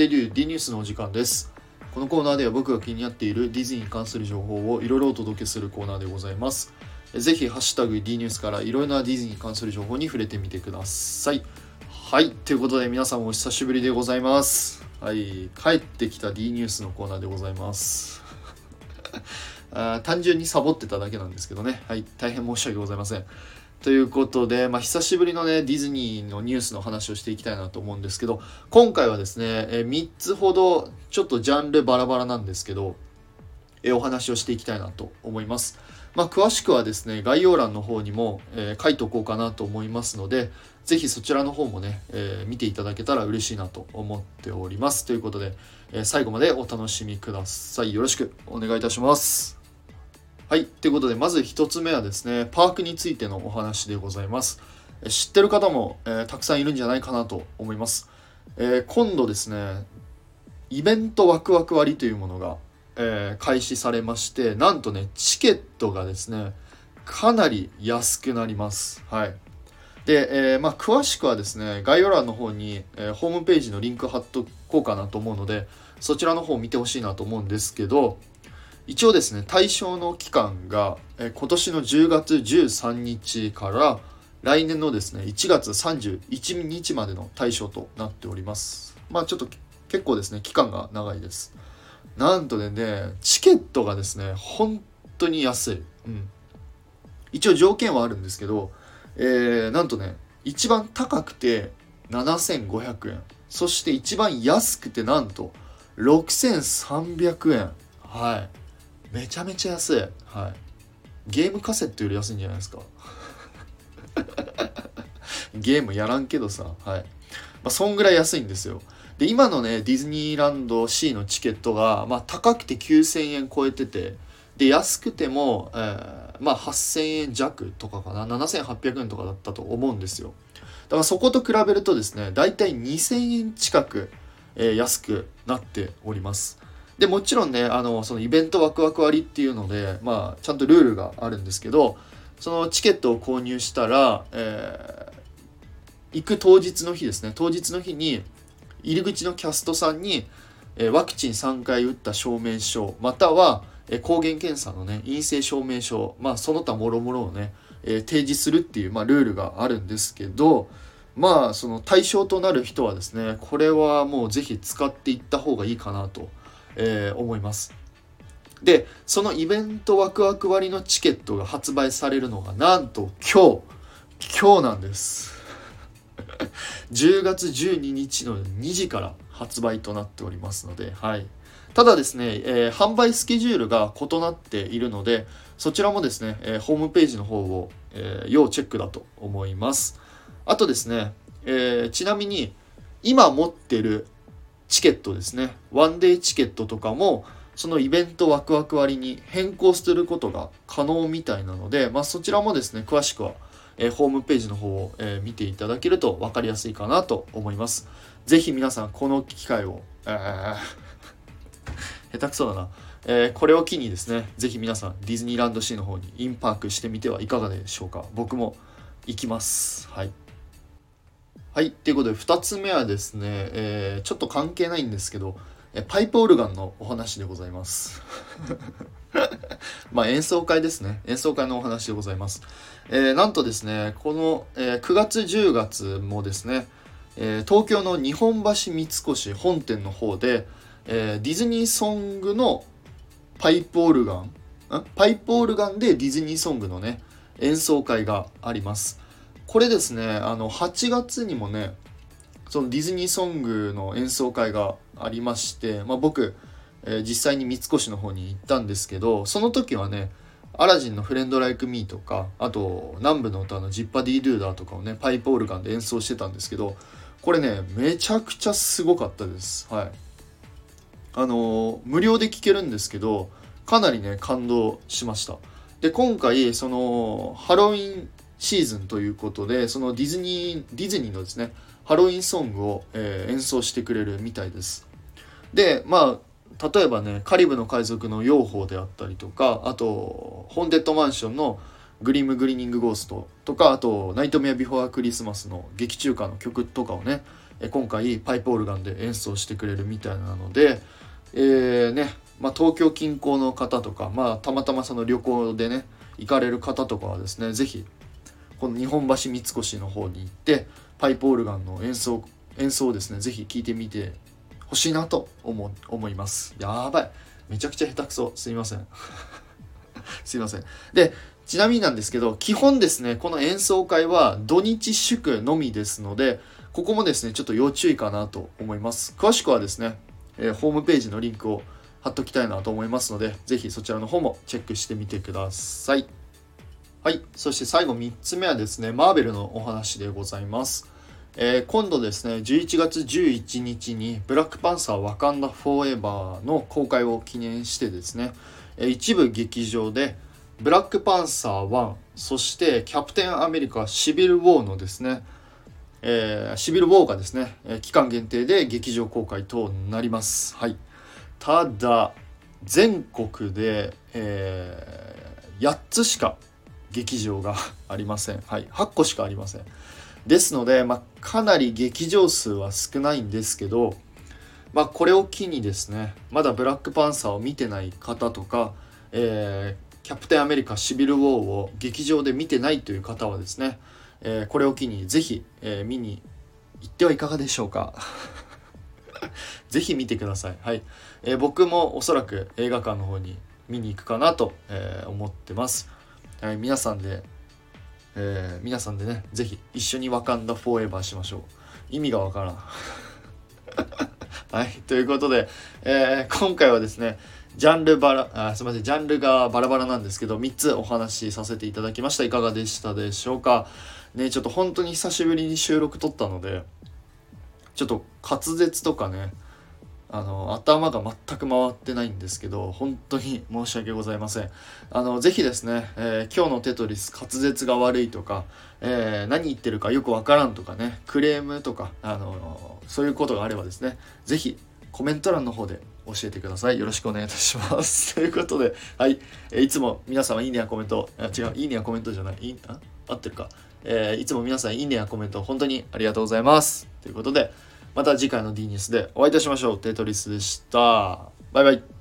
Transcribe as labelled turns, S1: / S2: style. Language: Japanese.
S1: デビュー D ニュースのお時間です。このコーナーでは僕が気になっているディズニーに関する情報をいろいろお届けするコーナーでございます。ぜひハッシュタグ D ニュースからいろいろなディズニーに関する情報に触れてみてください。はい。ということで皆さんお久しぶりでございます。はい。帰ってきた D ニュースのコーナーでございます。あ単純にサボってただけなんですけどね。はい。大変申し訳ございません。ということで、まあ、久しぶりのね、ディズニーのニュースの話をしていきたいなと思うんですけど、今回はですね、え3つほど、ちょっとジャンルバラバラなんですけど、えお話をしていきたいなと思います。まあ、詳しくはですね、概要欄の方にも、えー、書いておこうかなと思いますので、ぜひそちらの方もね、えー、見ていただけたら嬉しいなと思っております。ということで、えー、最後までお楽しみください。よろしくお願いいたします。はい。ということで、まず1つ目はですね、パークについてのお話でございます。知ってる方も、えー、たくさんいるんじゃないかなと思います。えー、今度ですね、イベントワクワク割というものが、えー、開始されまして、なんとね、チケットがですね、かなり安くなります。はい。で、え、まあ、詳しくはですね、概要欄の方に、え、ホームページのリンク貼っとこうかなと思うので、そちらの方を見てほしいなと思うんですけど、一応ですね対象の期間が、え今年の10月13日から来年のですね1月31日までの対象となっております。まあちょっと結構ですね期間が長いです。なんとでねチケットがですね本当に安い、うん、一応条件はあるんですけど、えー、なんとね一番高くて7500円。そして一番安くてなんと6300円。はい。めちゃめちゃ安い。はい。ゲームカセットより安いんじゃないですか。ゲームやらんけどさ。はい。まあそんぐらい安いんですよ。で今のねディズニーランド C のチケットが、まあ、高くて9000円超えててで安くても、えー、まあ8000円弱とかかな。7800円とかだったと思うんですよ。だからそこと比べるとですね大体2000円近く、えー、安くなっておりますでもちろんねあのそのイベントワクワク割っていうので、まあ、ちゃんとルールがあるんですけどそのチケットを購入したら、えー、行く当日の日ですね当日の日に入り口のキャストさんに、えー、ワクチン3回打った証明書または、えー、抗原検査のね陰性証明書まあその他もろもろをね、えー、提示するっていう、まあ、ルールがあるんですけどまあその対象となる人はですねこれはもう是非使っていった方がいいかなと。えー、思います。で、そのイベントワクワク割のチケットが発売されるのがなんと今日、今日なんです。10月12日の2時から発売となっておりますので、はい。ただですね、えー、販売スケジュールが異なっているので、そちらもですね、えー、ホームページの方を、えー、要チェックだと思います。あとですね、えちなみに今持ってるチケットですね。ワンデーチケットとかもそのイベントワクワク割に変更することが可能みたいなので、まあ、そちらもですね詳しくは、えー、ホームページの方を、えー、見ていただけると分かりやすいかなと思います。是非皆さんこの機会を、えー、下手くそだな、えー、これを機にですね是非皆さんディズニーランドシーの方にインパークしてみてはいかがでしょうか。僕も行きます。はい。はい。ということで、2つ目はですね、えー、ちょっと関係ないんですけど、パイプオルガンのお話でございます。まあ演奏会ですね。演奏会のお話でございます。えー、なんとですね、この、えー、9月10月もですね、えー、東京の日本橋三越本店の方で、えディズニーソングのパイプオルガン、パイプオルガンでディズニーソングのね、演奏会があります。これですねあの8月にもねそのディズニーソングの演奏会がありまして、まあ、僕、えー、実際に三越の方に行ったんですけどその時はねアラジンの「フレンド・ライク・ミー」とかあと南部の歌の「ジッパ・ディ・ドゥーダー」とかをねパイプオルガンで演奏してたんですけどこれねめちゃくちゃすごかったです。はい。あのー、無料で聴けるんですけどかなりね感動しました。で今回そのハロウィンシーズンということでそのディズニーディズニーのですねハロウィンソングを、えー、演奏してくれるみたいです。でまあ例えばねカリブの海賊の養蜂であったりとかあとホーンテッドマンションの Grim Grinning Ghost とかあとナイトメア・ビフォー・クリスマスの劇中歌の曲とかをね今回パイプオルガンで演奏してくれるみたいなので、えー、ね、まあ、東京近郊の方とか、まあ、たまたまその旅行でね行かれる方とかはですね是非この日本橋三越の方に行ってパイプオルガンの演奏演奏をですね是非聴いてみてほしいなと思思います。やばい。めちゃくちゃ下手くそ。すいません。すいません。でちなみになんですけど基本ですねこの演奏会は土日祝のみですのでここもですねちょっと要注意かなと思います。詳しくはですね、えー、ホームページのリンクを貼っときたいなと思いますので是非そちらの方もチェックしてみてください。はい。そして最後3つ目はですね、マーベルのお話でございます。えー、今度ですね、11月11日にブラックパンサーワカンダフォーエバーの公開を記念してですね、一部劇場でブラックパンサー1、そしてキャプテンアメリカシビル・ウォーのですね、えー、シビル・ウォーがですね、期間限定で劇場公開となります。はい。ただ、全国で、え8つしか劇場がありません。はい、8個しかありません。ですので、まあ、かなり劇場数は少ないんですけど、まあ、これを機にですね、まだブラックパンサーを見てない方とか、えー、キャプテンアメリカシビル・ウォーを劇場で見てないという方はですね、えー、これを機にぜひ、えー、見に行ってはいかがでしょうか。ぜひ見てください。はい。えー、僕もおそらく映画館の方に見に行くかなと、え、思ってます。はい、皆さんで、えー、皆さんでね、ぜひ一緒にワカンダフォーエバーしましょう。意味がわからん。はい、ということで、えー、今回はですね、ジャンルバラ、あすみません、ジャンルがバラバラなんですけど、3つお話しさせていただきました。いかがでしたでしょうか。ね、ちょっと本当に久しぶりに収録撮ったので、ちょっと滑舌とかね、あの頭が全く回ってないんですけど本当に申し訳ございません。あのぜひですね、えー、今日のテトリス滑舌が悪いとか、えー、何言ってるかよくわからんとかねクレームとかあのそういうことがあればですねぜひコメント欄の方で教えてください。よろしくお願いいたします。ということではい、え、いつも皆様いいねやコメントあ違ういいねやコメントじゃないいいあ合ってるか、えいつも皆さんいいねやコメント本当にありがとうございます。ということでまた次回の D ニュースでお会いいたしましょう。テトリスでした。バイバイ。